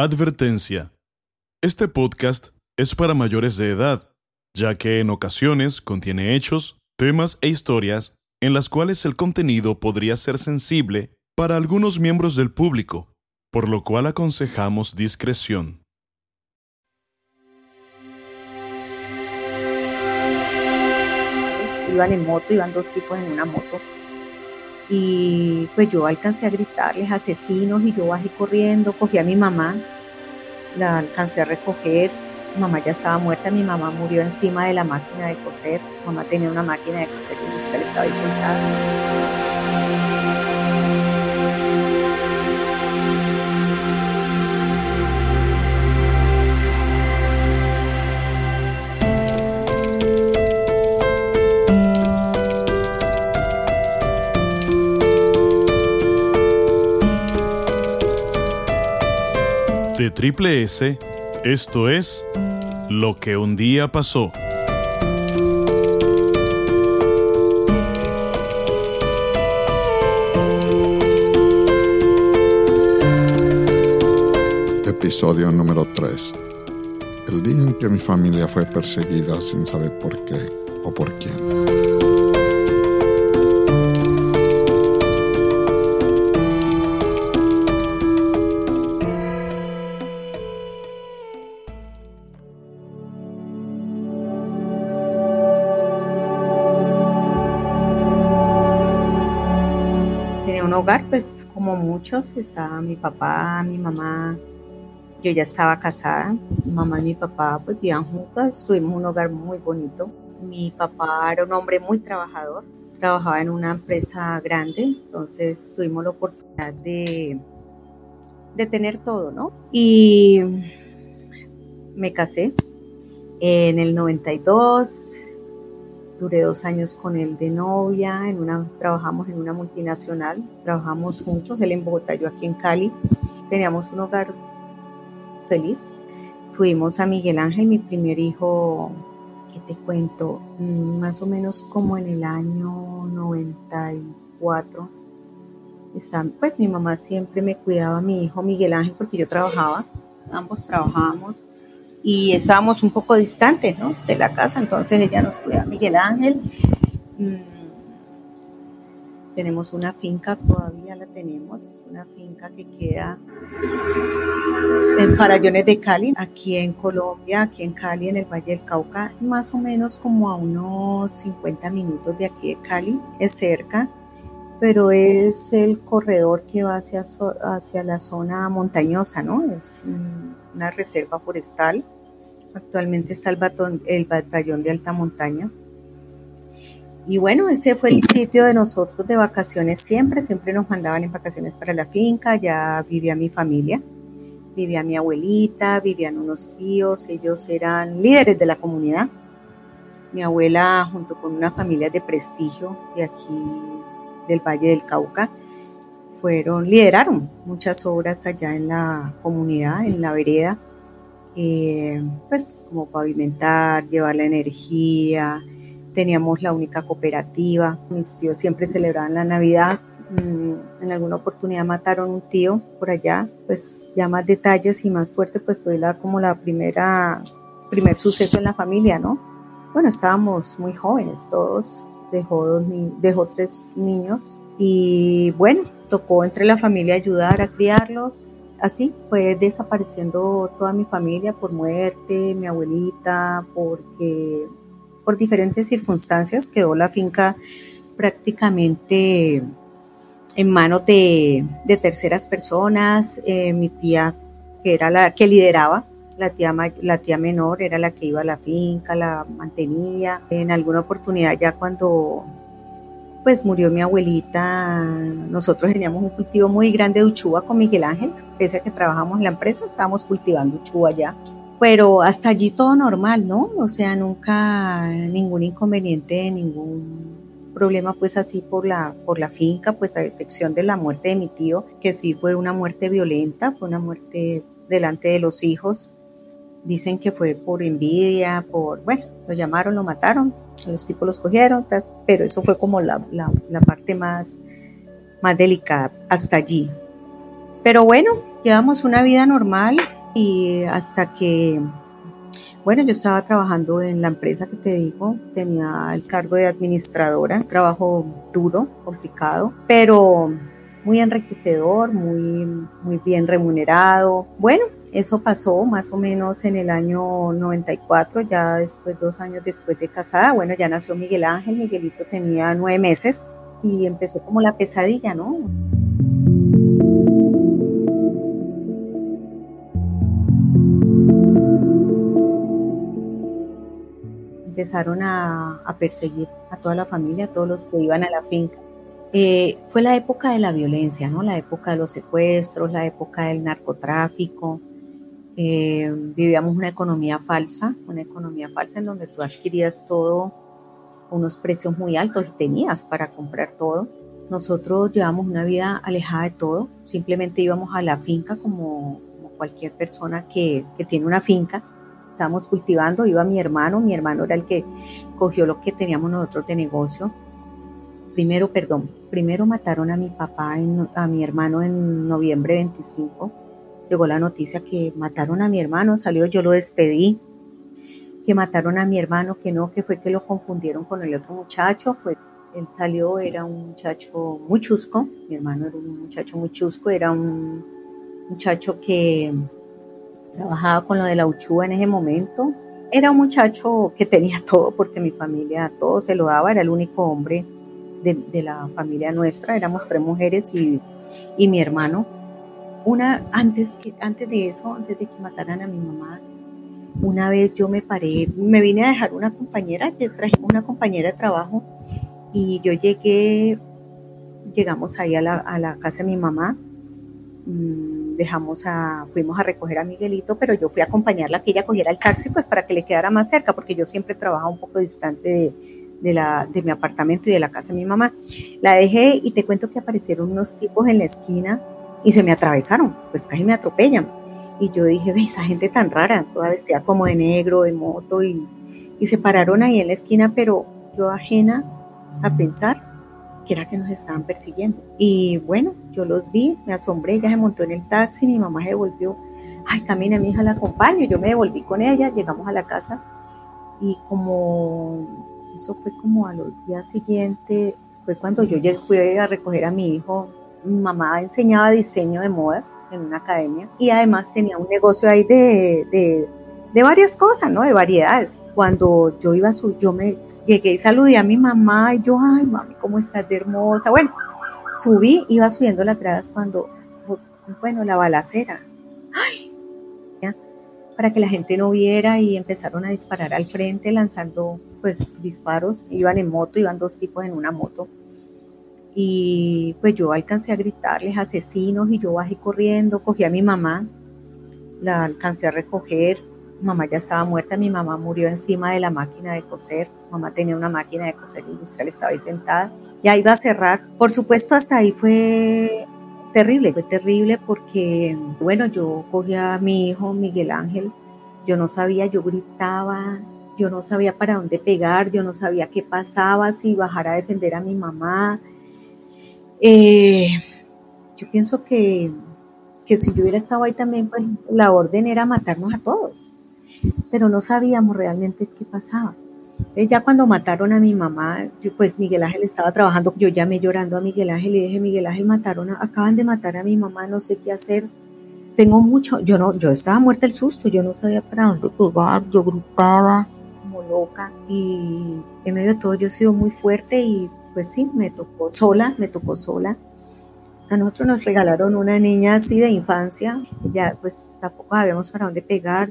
Advertencia. Este podcast es para mayores de edad, ya que en ocasiones contiene hechos, temas e historias en las cuales el contenido podría ser sensible para algunos miembros del público, por lo cual aconsejamos discreción. Iban en moto, iban dos tipos en una moto. Y pues yo alcancé a gritarles asesinos y yo bajé corriendo, cogí a mi mamá, la alcancé a recoger. Mi mamá ya estaba muerta, mi mamá murió encima de la máquina de coser. Mamá tenía una máquina de coser industrial, estaba ahí sentada. Triple S, esto es Lo que un día pasó. Episodio número 3. El día en que mi familia fue perseguida sin saber por qué o por quién. Un hogar, pues como muchos, estaba mi papá, mi mamá, yo ya estaba casada, mi mamá y mi papá pues vivían juntos, tuvimos un hogar muy bonito. Mi papá era un hombre muy trabajador, trabajaba en una empresa grande, entonces tuvimos la oportunidad de, de tener todo, ¿no? Y me casé en el 92, duré dos años con él de novia, en una, trabajamos en una multinacional, trabajamos juntos, él en Bogotá, yo aquí en Cali, teníamos un hogar feliz. Tuvimos a Miguel Ángel, mi primer hijo, ¿qué te cuento? Mm, Más o menos como en el año 94. Está- Pues mi mamá siempre me cuidaba a mi hijo Miguel Ángel porque yo trabajaba, ambos trabajábamos y estábamos un poco distantes ¿no? de la casa, entonces ella nos cuidaba Miguel Ángel. Mm, Tenemos una finca, todavía la tenemos, es una finca que queda en Farallones de Cali, aquí en Colombia, aquí en Cali, en el Valle del Cauca, más o menos como a unos 50 minutos de aquí de Cali, es cerca, pero es el corredor que va hacia, hacia la zona montañosa, ¿no? Mm, una reserva forestal. Actualmente está el, batón- el batallón de alta montaña. Y bueno, ese fue el sitio de nosotros de vacaciones siempre, siempre nos mandaban en vacaciones para la finca, ya vivía mi familia vivía mi abuelita, vivían unos tíos, ellos eran líderes de la comunidad. Mi abuela junto con una familia de prestigio de aquí del Valle del Cauca fueron, lideraron muchas obras allá en la comunidad, en la vereda, eh, pues como pavimentar, llevar la energía, teníamos la única cooperativa, mis tíos siempre celebraban la Navidad, Mm, en alguna oportunidad mataron un tío por allá, pues ya más detalles y más fuerte, pues fue la, como la primera, primer suceso en la familia, ¿no? Bueno, estábamos muy jóvenes todos, dejó, dos dejó tres niños. Y bueno, tocó entre la familia ayudar a criarlos. Así fue desapareciendo toda mi familia por muerte, mi abuelita, porque por diferentes circunstancias quedó la finca prácticamente en manos de, de terceras personas. Eh, mi tía, que era la que lideraba, la tía, la tía menor, era la que iba a la finca, la mantenía. En alguna oportunidad, ya cuando pues murió mi abuelita, nosotros teníamos un cultivo muy grande de uchuva con Miguel Ángel, pese a que trabajamos en la empresa, estábamos cultivando uchuva ya. Pero hasta allí todo normal, ¿no? O sea, nunca ningún inconveniente, ningún problema pues así por la, por la finca, pues a excepción de la muerte de mi tío, que sí fue una muerte violenta, fue una muerte delante de los hijos. Dicen que fue por envidia, por, bueno, lo llamaron, lo mataron, los tipos los cogieron, pero eso fue como la, la, la parte más, más delicada hasta allí. Pero bueno, llevamos una vida normal y hasta que, bueno, yo estaba trabajando en la empresa que te digo, tenía el cargo de administradora, trabajo duro, complicado, pero muy enriquecedor, muy, muy bien remunerado. Bueno, eso pasó más o menos en el año 94, ya después, dos años después de casada. Bueno, ya nació Miguel Ángel, Miguelito tenía nueve meses y empezó como la pesadilla, ¿no? Empezaron a, perseguir a toda la familia, a todos los que iban a la finca eh, fue la época de la violencia, ¿no? La época de los secuestros, la época del narcotráfico. Eh, vivíamos una economía falsa, una economía falsa en donde tú adquirías todo a unos precios muy altos y tenías para comprar todo. Nosotros llevamos una vida alejada de todo, simplemente íbamos a la finca como, como cualquier persona que, que tiene una finca. Estábamos cultivando, iba mi hermano, mi hermano era el que cogió lo que teníamos nosotros de negocio primero, perdón, primero mataron a mi papá, a mi hermano en noviembre 25. Llegó la noticia que mataron a mi hermano, salió, yo lo despedí, que mataron a mi hermano, que no, que fue que lo confundieron con el otro muchacho, fue, él salió, era un muchacho muy chusco, mi hermano era un muchacho muy chusco, era un muchacho que trabajaba con lo de la uchúa en ese momento, era un muchacho que tenía todo porque mi familia todo se lo daba, era el único hombre de, la familia nuestra, éramos tres mujeres y, y, mi hermano. Una, antes, que, antes de eso, antes de que mataran a mi mamá, una vez yo me paré, me vine a dejar una compañera, yo traje una compañera de trabajo y yo llegué, llegamos ahí a la, a la casa de mi mamá, mm, dejamos a, fuimos a recoger a Miguelito, pero yo fui a acompañarla que ella cogiera el taxi pues para que le quedara más cerca, porque yo siempre trabajaba un poco distante de, de, la, de mi apartamento y de la casa de mi mamá. La dejé y te cuento que aparecieron unos tipos en la esquina y se me atravesaron, pues casi me atropellan. Y yo dije, ve, esa gente tan rara, toda vestida como de negro, de moto, y, y se pararon ahí en la esquina, pero yo ajena a pensar que era que nos estaban persiguiendo. Y bueno, yo los vi, me asombré, ella se montó en el taxi, mi mamá se devolvió, ay, camina, mi hija la acompaño, yo me devolví con ella, llegamos a la casa y como eso fue como a los días siguientes, fue cuando yo fui a recoger a mi hijo. Mi mamá enseñaba diseño de modas en una academia y además tenía un negocio ahí de, de, varias cosas, ¿no? De variedades. Cuando yo iba a su, yo me llegué y saludé a mi mamá y yo, ay, mami, ¿cómo estás de hermosa? Bueno, subí, iba subiendo las gradas cuando, bueno, la balacera. Ay, para que la gente no viera y empezaron a disparar al frente lanzando pues disparos, iban en moto, iban dos tipos en una moto y pues yo alcancé a gritarles asesinos y yo bajé corriendo, cogí a mi mamá, la alcancé a recoger, mamá ya estaba muerta, mi mamá murió encima de la máquina de coser, mamá tenía una máquina de coser industrial, estaba ahí sentada, ya iba a cerrar, por supuesto hasta ahí fue terrible, fue terrible porque, bueno, yo cogí a mi hijo Miguel Ángel, yo no sabía, yo gritaba, yo no sabía para dónde pegar, yo no sabía qué pasaba, si bajar a defender a mi mamá. Eh, yo pienso que, que si yo hubiera estado ahí también, pues la orden era matarnos a todos, pero no sabíamos realmente qué pasaba. Ya cuando mataron a mi mamá, pues Miguel Ángel estaba trabajando, yo llamé llorando a Miguel Ángel y dije, Miguel Ángel, mataron, acaban de matar a mi mamá, no sé qué hacer. Tengo mucho, yo no, yo estaba muerta el susto, yo no sabía para dónde pegar, yo gritaba como loca y en medio de todo yo he sido muy fuerte y pues sí, me tocó sola, me tocó sola. A nosotros nos regalaron una niña así de infancia, ya pues tampoco sabíamos para dónde pegar,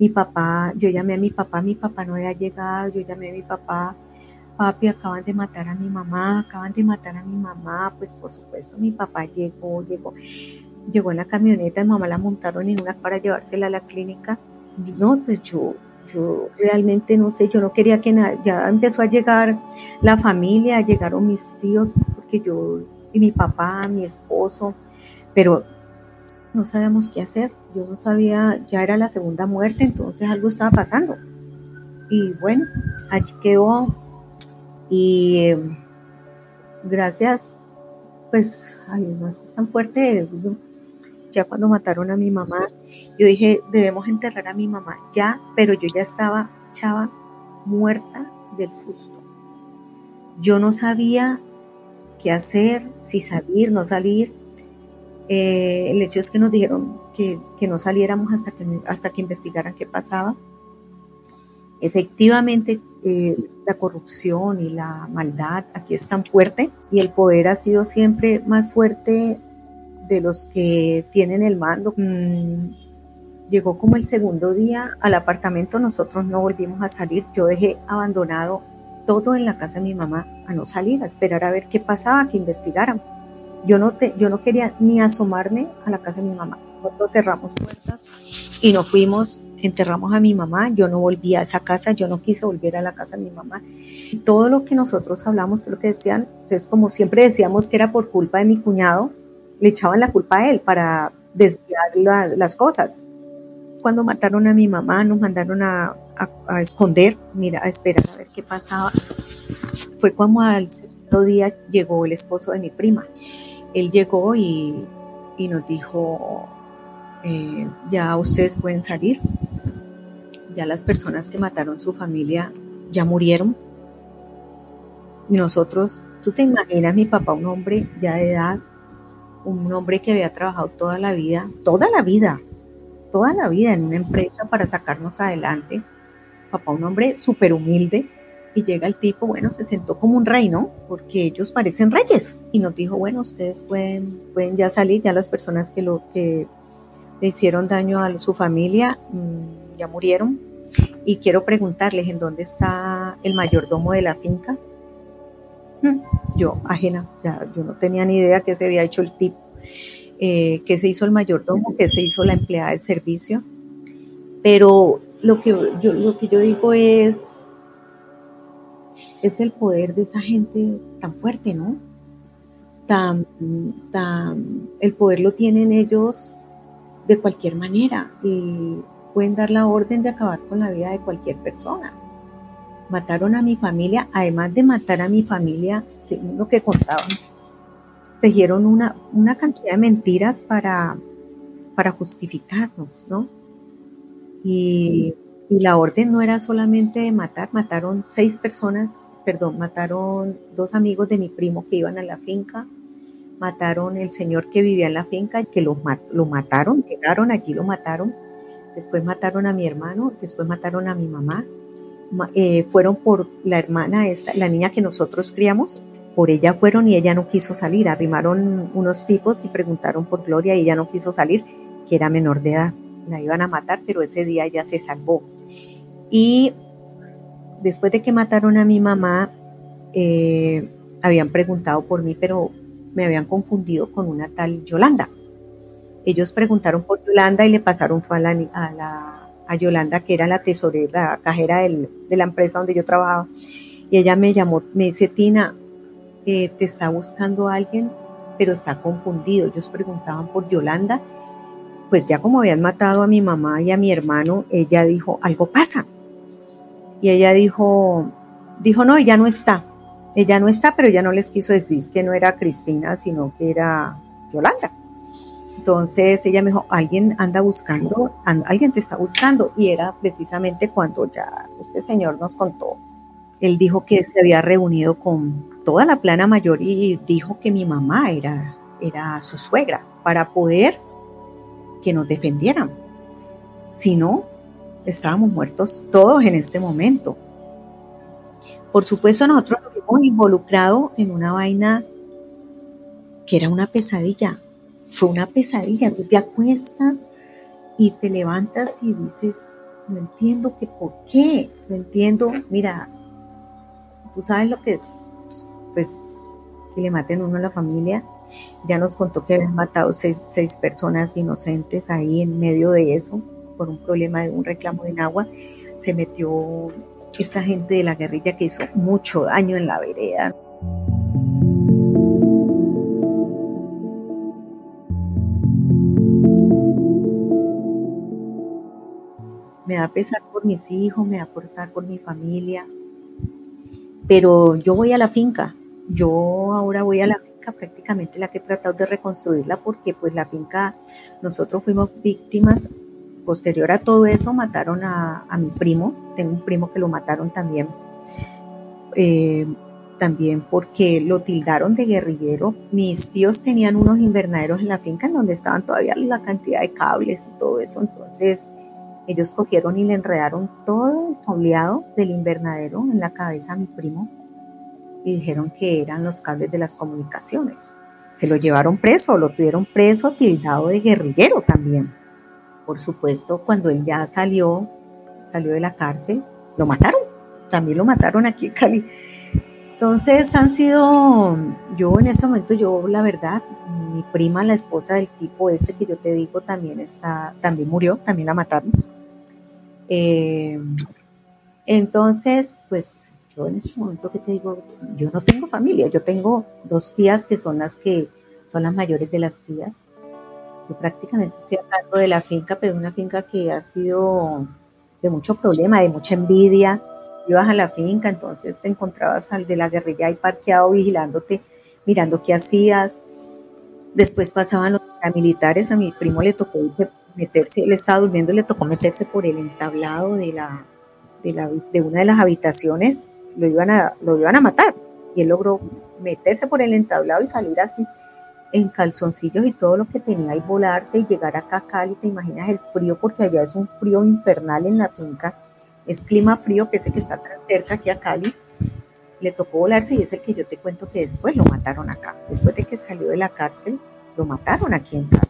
mi papá, yo llamé a mi papá, mi papá no había llegado, yo llamé a mi papá, papi, acaban de matar a mi mamá, acaban de matar a mi mamá, pues por supuesto mi papá llegó, llegó, llegó en la camioneta, mi mamá la montaron en una para llevársela a la clínica. No, pues yo, yo realmente no sé, yo no quería que nada, ya empezó a llegar la familia, llegaron mis tíos, porque yo, y mi papá, mi esposo, pero no sabíamos qué hacer. Yo no sabía, ya era la segunda muerte, entonces algo estaba pasando. Y bueno, allí quedó. Y em, gracias, pues, ay, no es que es tan fuerte, ya cuando mataron a mi mamá, yo dije, debemos enterrar a mi mamá ya, pero yo ya estaba, chava, muerta del susto. Yo no sabía qué hacer, si salir, no salir. Eh, el hecho es que nos dijeron que, no saliéramos hasta que, hasta que investigaran qué pasaba. Efectivamente, eh, la corrupción y la maldad aquí es tan fuerte y el poder ha sido siempre más fuerte de los que tienen el mando. Mm, llegó como el segundo día al apartamento, nosotros no volvimos a salir, yo dejé abandonado todo en la casa de mi mamá a no salir, a esperar a ver qué pasaba, que investigaran. Yo no, te, yo no quería ni asomarme a la casa de mi mamá. Nosotros cerramos puertas y nos fuimos enterramos a mi mamá, yo no volví a esa casa, yo no quise volver a la casa de mi mamá. Todo lo que nosotros hablamos, todo lo que decían, entonces como siempre decíamos que era por culpa de mi cuñado, le echaban la culpa a él para desviar las cosas. Cuando mataron a mi mamá, nos mandaron a, esconder, mira, a esperar a ver qué pasaba. Fue como al segundo día llegó el esposo de mi prima. Él llegó y, y nos dijo, eh, ya ustedes pueden salir ya las personas que mataron su familia ya murieron. Nosotros, tú te imaginas mi papá, un hombre ya de edad, un hombre que había trabajado toda la vida, toda la vida, toda la vida en una empresa para sacarnos adelante. Papá, un hombre súper humilde, y llega el tipo, bueno, se sentó como un rey, ¿no? Porque ellos parecen reyes. Y nos dijo, bueno, ustedes pueden, pueden ya salir, ya las personas que lo que le hicieron daño a su familia, mm, ya murieron. Y quiero preguntarles en dónde está el mayordomo de la finca. Yo, ajena, ya, yo no tenía ni idea qué se había hecho el tipo, eh, qué se hizo el mayordomo, qué se hizo la empleada del servicio. Pero lo que yo, lo que yo digo es, es el poder de esa gente tan fuerte, ¿no? Tan, tan, el poder lo tienen ellos de cualquier manera. Y pueden dar la orden de acabar con la vida de cualquier persona. Mataron a mi familia, además de matar a mi familia, según lo que contaban, tejieron una, una cantidad de mentiras para, para justificarnos, ¿no? Y, y la orden no era solamente de matar, mataron seis personas, perdón, mataron dos amigos de mi primo que iban a la finca, mataron el señor que vivía en la finca, que lo, lo mataron, llegaron allí, lo mataron, después mataron a mi hermano, después mataron a mi mamá, eh, fueron por la hermana, esta, la niña que nosotros criamos, por ella fueron y ella no quiso salir, arrimaron unos tipos y preguntaron por Gloria y ella no quiso salir, que era menor de edad, la iban a matar, pero ese día ella se salvó. Y después de que mataron a mi mamá, eh, habían preguntado por mí, pero me habían confundido con una tal Yolanda. Ellos preguntaron por Yolanda y le pasaron fue a, la, Yolanda, que era la tesorera, la cajera de la empresa donde yo trabajaba. Y ella me llamó, me dice, Tina, eh, te está buscando alguien, pero está confundido. Ellos preguntaban por Yolanda. Pues ya como habían matado a mi mamá y a mi hermano, ella dijo, algo pasa. Y ella dijo, dijo, no, ella no está. Ella no está, pero ella no les quiso decir que no era Cristina, sino que era Yolanda. Entonces ella me dijo, alguien anda buscando, alguien te está buscando. Y era precisamente cuando ya este señor nos contó. Él dijo que se había reunido con toda la plana mayor y dijo que mi mamá era, era su suegra para poder que nos defendieran. Si no, estábamos muertos todos en este momento. Por supuesto, nosotros nos hemos involucrado en una vaina que era una pesadilla fue una pesadilla. Tú te acuestas y te levantas y dices, no entiendo que por qué, no entiendo, mira, tú sabes lo que es, pues, que le maten uno a la familia. Ya nos contó que habían matado seis, seis personas inocentes ahí en medio de eso, por un problema de un reclamo de agua. Se metió esa gente de la guerrilla que hizo mucho daño en la vereda. Me da pesar por mis hijos, me da pesar por mi familia, pero yo voy a la finca, yo ahora voy a la finca prácticamente la que he tratado de reconstruirla porque pues la finca, nosotros fuimos víctimas, posterior a todo eso mataron a, mi primo, tengo un primo que lo mataron también, eh, también porque lo tildaron de guerrillero. Mis tíos tenían unos invernaderos en la finca en donde estaban todavía la cantidad de cables y todo eso, entonces ellos cogieron y le enredaron todo el cableado del invernadero en la cabeza a mi primo y dijeron que eran los cables de las comunicaciones. Se lo llevaron preso, lo tuvieron preso, tildado de guerrillero también. Por supuesto, cuando él ya salió, salió de la cárcel, lo mataron. También lo mataron aquí en Cali. Entonces han sido, yo en ese momento, yo la verdad, mi prima, la esposa del tipo este que yo te digo, también está, también murió, también la mataron. Eh, entonces, pues yo en ese momento que te digo, yo no tengo familia, yo tengo dos tías que son las que son las mayores de las tías. Yo prácticamente estoy a de la finca, pero una finca que ha sido de mucho problema, de mucha envidia. Ibas a la finca, entonces te encontrabas al de la guerrilla ahí parqueado vigilándote, mirando qué hacías. Después pasaban los militares, a mi primo le tocó meterse, él estaba durmiendo, le tocó meterse por el entablado de, la, de, la, de una de las habitaciones lo iban a, lo iban a matar. Y él logró meterse por el entablado y salir así en calzoncillos y todo lo que tenía y volarse y llegar acá a Cali, te imaginas el frío, porque allá es un frío infernal en la finca, es clima frío, que es el que está tan cerca aquí a Cali, le tocó volarse y es el que yo te cuento que después lo mataron acá, después de que salió de la cárcel, lo mataron aquí en Cali.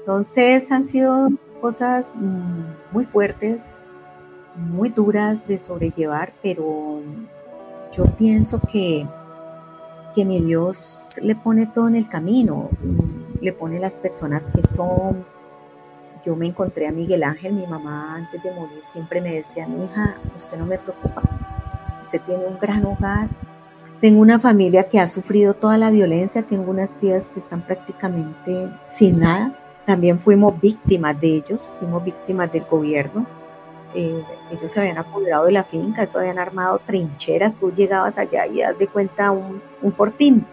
Entonces han sido cosas mm, muy fuertes, muy duras de sobrellevar, pero yo pienso que, que mi Dios le pone todo en el camino, le pone las personas que son. Yo me encontré a Miguel Ángel, mi mamá antes de morir siempre me decía, mi hija, usted no me preocupa, usted tiene un gran hogar, tengo una familia que ha sufrido toda la violencia, tengo unas tías que están prácticamente sin nada, también fuimos víctimas de ellos, fuimos víctimas del gobierno, eh, ellos se habían apoderado de la finca, eso habían armado trincheras, tú llegabas allá y das de cuenta un, un fortín.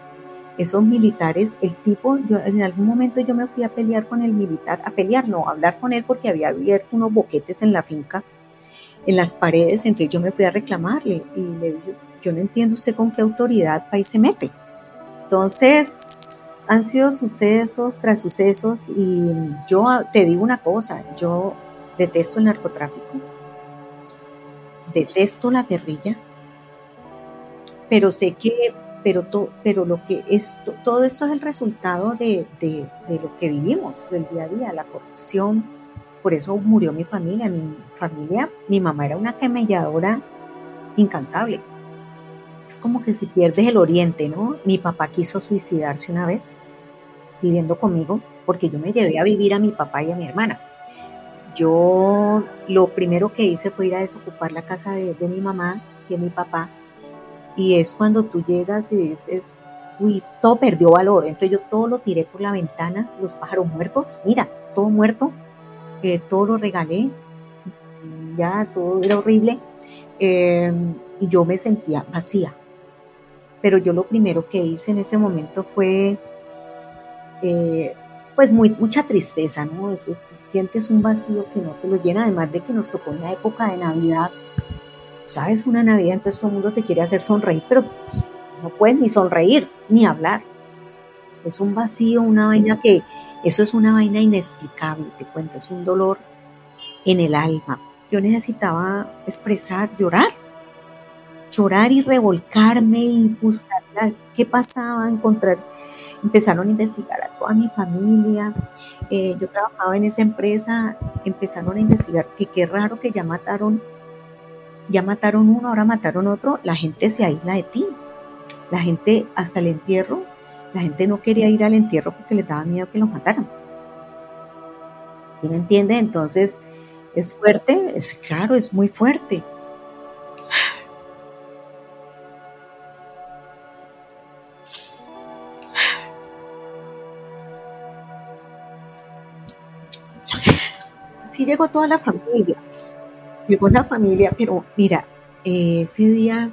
Esos militares, el tipo, yo en algún momento yo me fui a pelear con el militar, a pelear, no, a hablar con él porque había abierto unos boquetes en la finca, en las paredes, entonces yo me fui a reclamarle y le dije, yo no entiendo usted con qué autoridad país se mete. Entonces, han sido sucesos tras sucesos y yo te digo una cosa, yo detesto el narcotráfico, detesto la guerrilla, pero sé que, pero, pero lo que es, todo esto es el resultado de, de, lo que vivimos del día a día, la corrupción, por eso murió mi familia, mi familia, mi mamá era una camelladora incansable. Es como que si pierdes el oriente, ¿no? Mi papá quiso suicidarse una vez viviendo conmigo porque yo me llevé a vivir a mi papá y a mi hermana yo lo primero que hice fue ir a desocupar la casa de, mi mamá y de mi papá. Y es cuando tú llegas y dices, uy, todo perdió valor. Entonces yo todo lo tiré por la ventana, los pájaros muertos, mira, todo muerto, eh, todo lo regalé, ya todo era horrible. Em, y yo me sentía vacía. Pero yo lo primero que hice en ese momento fue eh, pues muy, mucha tristeza, ¿no? Eso, sientes un vacío que no te lo llena, además de que nos tocó una época de Navidad, sabes, una Navidad, entonces todo el mundo te quiere hacer sonreír, pero pues, no puedes ni sonreír, ni hablar. Es un vacío, una vaina que, eso es una vaina inexplicable, te cuento, es un dolor en el alma. Yo necesitaba expresar, llorar, llorar y revolcarme y buscar qué pasaba, encontrar empezaron a investigar a toda mi familia. Eh, yo trabajaba en esa empresa, empezaron a investigar que qué raro que ya mataron, ya mataron uno, ahora mataron otro, la gente se aísla de ti. La gente hasta el entierro, la gente no quería ir al entierro porque les daba miedo que los mataran. ¿Sí me entiende? Entonces, es fuerte, es claro, es muy fuerte. sí llegó toda la familia, llegó la familia, pero mira, ese día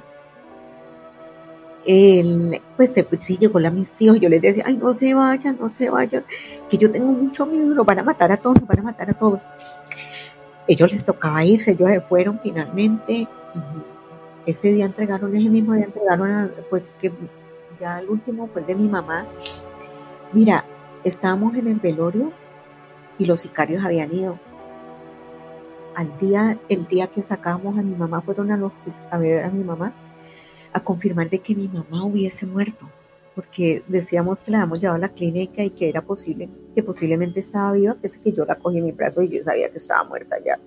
él, pues se fue, sí, llegó la mis tíos, yo les decía, ay, no se vayan, no se vayan, que yo tengo mucho miedo, nos van a matar a todos, nos van a matar a todos. Ellos les tocaba irse, ellos se fueron finalmente. Ese día entregaron, ese mismo día entregaron, pues que ya el último fue el de mi mamá. Mira, estábamos en el velorio y los sicarios habían ido. Al día, el día que sacamos a mi mamá, fueron a, los, ver a mi mamá a confirmar de que mi mamá hubiese muerto, porque decíamos que la habíamos llevado a la clínica y que era posible, que posiblemente estaba viva, es que yo la cogí en mi brazo y yo sabía que estaba muerta ya.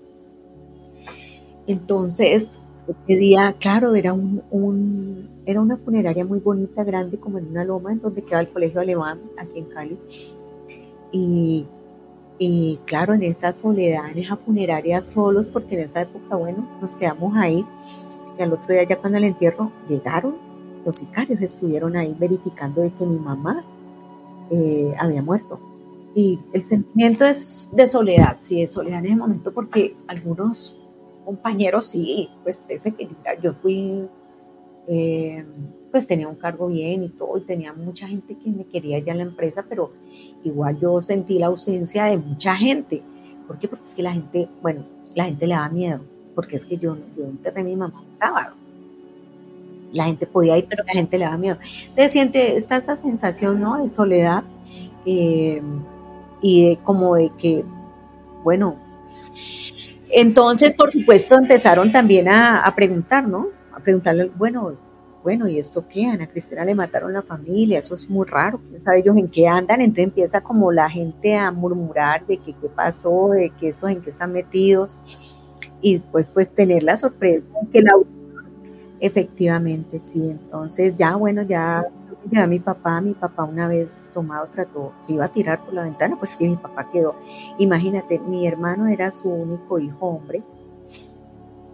Entonces, ese día, claro, era un, era una funeraria muy bonita, grande, como en una loma, en donde quedaba el colegio alemán, aquí en Cali. Y, y claro, en esa soledad, en esa funeraria solos, porque en esa época, bueno, nos quedamos ahí y al otro día ya cuando el entierro llegaron, los sicarios estuvieron ahí verificando de que mi mamá eh, había muerto. Y el sentimiento es de soledad, sí, de soledad en ese momento porque algunos compañeros sí, pues ese que yo fui, eh, pues tenía un cargo bien y todo, y tenía mucha gente que me quería ya en la empresa, pero igual yo sentí la ausencia de mucha gente. ¿Por qué? Porque es que la gente, bueno, la gente le da miedo porque es que yo, yo enterré a mi mamá el sábado. La gente podía ir, pero la gente le daba miedo. Entonces siente, está esa sensación, ¿no? De soledad eh, y de como de que, bueno, entonces, por supuesto, empezaron también a, preguntar, ¿no? A preguntarle, bueno, bueno, ¿y esto qué? Ana Cristina le mataron la familia, eso es muy raro, quién sabe ellos en qué andan, entonces empieza como la gente a murmurar de que qué pasó, de que estos en qué están metidos. Y pues, pues tener la sorpresa que la efectivamente sí. Entonces ya bueno ya ya mi papá mi papá una vez tomado trató se iba a tirar por la ventana pues que mi papá quedó. Imagínate mi hermano era su único hijo hombre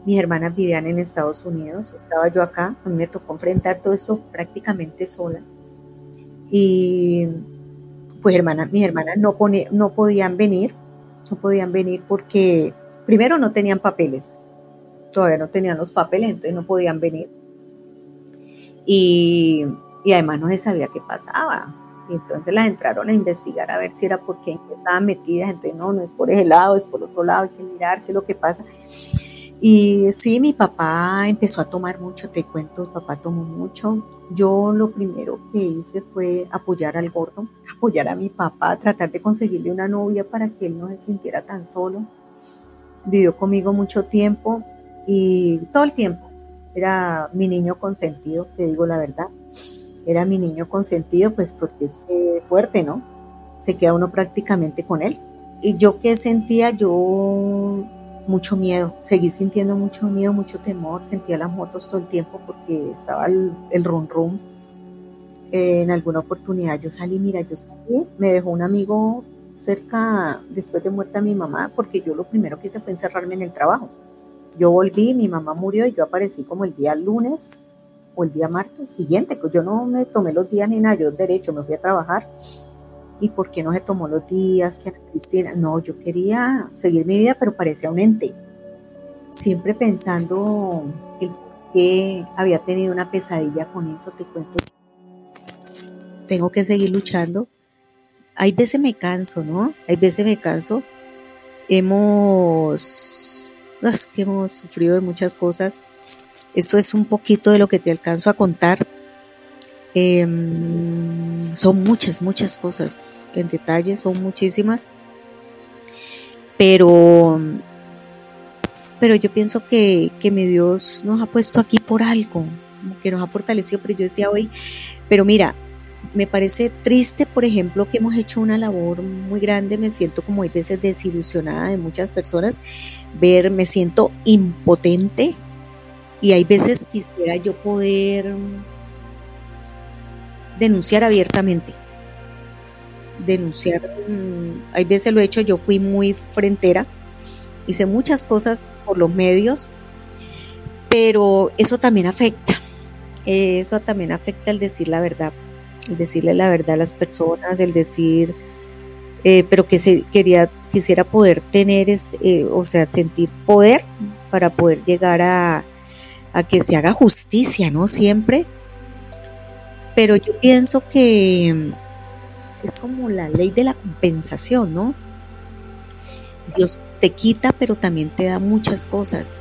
mis hermanas vivían en Estados Unidos estaba yo acá a mí me tocó enfrentar todo esto prácticamente sola y pues hermana mis hermanas no pone, no podían venir no podían venir porque primero no tenían papeles, todavía no tenían los papeles, entonces no podían venir. Y, además no se sabía qué pasaba. Y entonces las entraron a investigar a ver si era porque estaban metidas. Entonces, no, no es por ese lado, es por otro lado, hay que mirar qué es lo que pasa. Y sí, mi papá empezó a tomar mucho, te cuento, papá tomó mucho. Yo lo primero que hice fue apoyar al gordo, apoyar a mi papá, tratar de conseguirle una novia para que él no se sintiera tan solo vivió conmigo mucho tiempo y todo el tiempo. Era mi niño consentido, te digo la verdad. Era mi niño consentido, pues porque es fuerte, ¿no? Se queda uno prácticamente con él. Y yo que sentía, yo mucho miedo, seguí sintiendo mucho miedo, mucho temor, sentía las motos todo el tiempo porque estaba el, el rum rum. en alguna oportunidad yo salí, mira, yo salí, me dejó un amigo cerca después de muerta mi mamá, porque yo lo primero que hice fue encerrarme en el trabajo. Yo volví, mi mamá murió y yo aparecí como el día lunes o el día martes siguiente. Yo no me tomé los días ni nada, yo derecho me fui a trabajar. ¿Y por qué no se tomó los días que Cristina? No, yo quería seguir mi vida, pero parecía un ente. Siempre pensando que había tenido una pesadilla con eso, te cuento. Tengo que seguir luchando hay veces me canso, ¿no? Hay veces me canso. Hemos, es que hemos sufrido de muchas cosas. Esto es un poquito de lo que te alcanzo a contar. Em, son muchas, muchas cosas en detalle, son muchísimas. Pero, pero yo pienso que, que mi Dios nos ha puesto aquí por algo, que nos ha fortalecido. Pero yo decía hoy, pero mira, me parece triste, por ejemplo, que hemos hecho una labor muy grande, me siento como hay veces desilusionada de muchas personas, ver, me siento impotente y hay veces quisiera yo poder denunciar abiertamente, denunciar, mm, hay veces lo he hecho, yo fui muy frentera, hice muchas cosas por los medios, pero eso también afecta, eso también afecta el decir la verdad decirle la verdad a las personas, el decir, eh, pero que se quería, quisiera poder tener, es, eh, o sea, sentir poder para poder llegar a, que se haga justicia, ¿no? Siempre. Pero yo pienso que es como la ley de la compensación, ¿no? Dios te quita, pero también te da muchas cosas.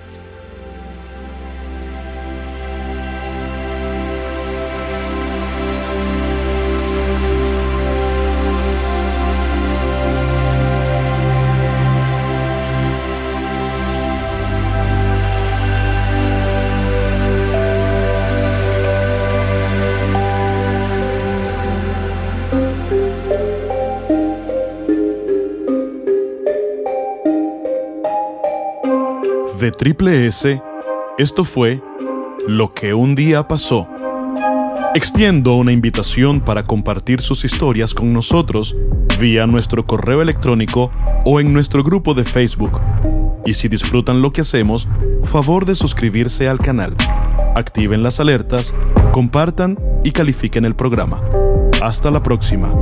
Triple S, esto fue Lo que un día pasó. Extiendo una invitación para compartir sus historias con nosotros vía nuestro correo electrónico o en nuestro grupo de Facebook. Y si disfrutan lo que hacemos, favor de suscribirse al canal. Activen las alertas, compartan y califiquen el programa. Hasta la próxima.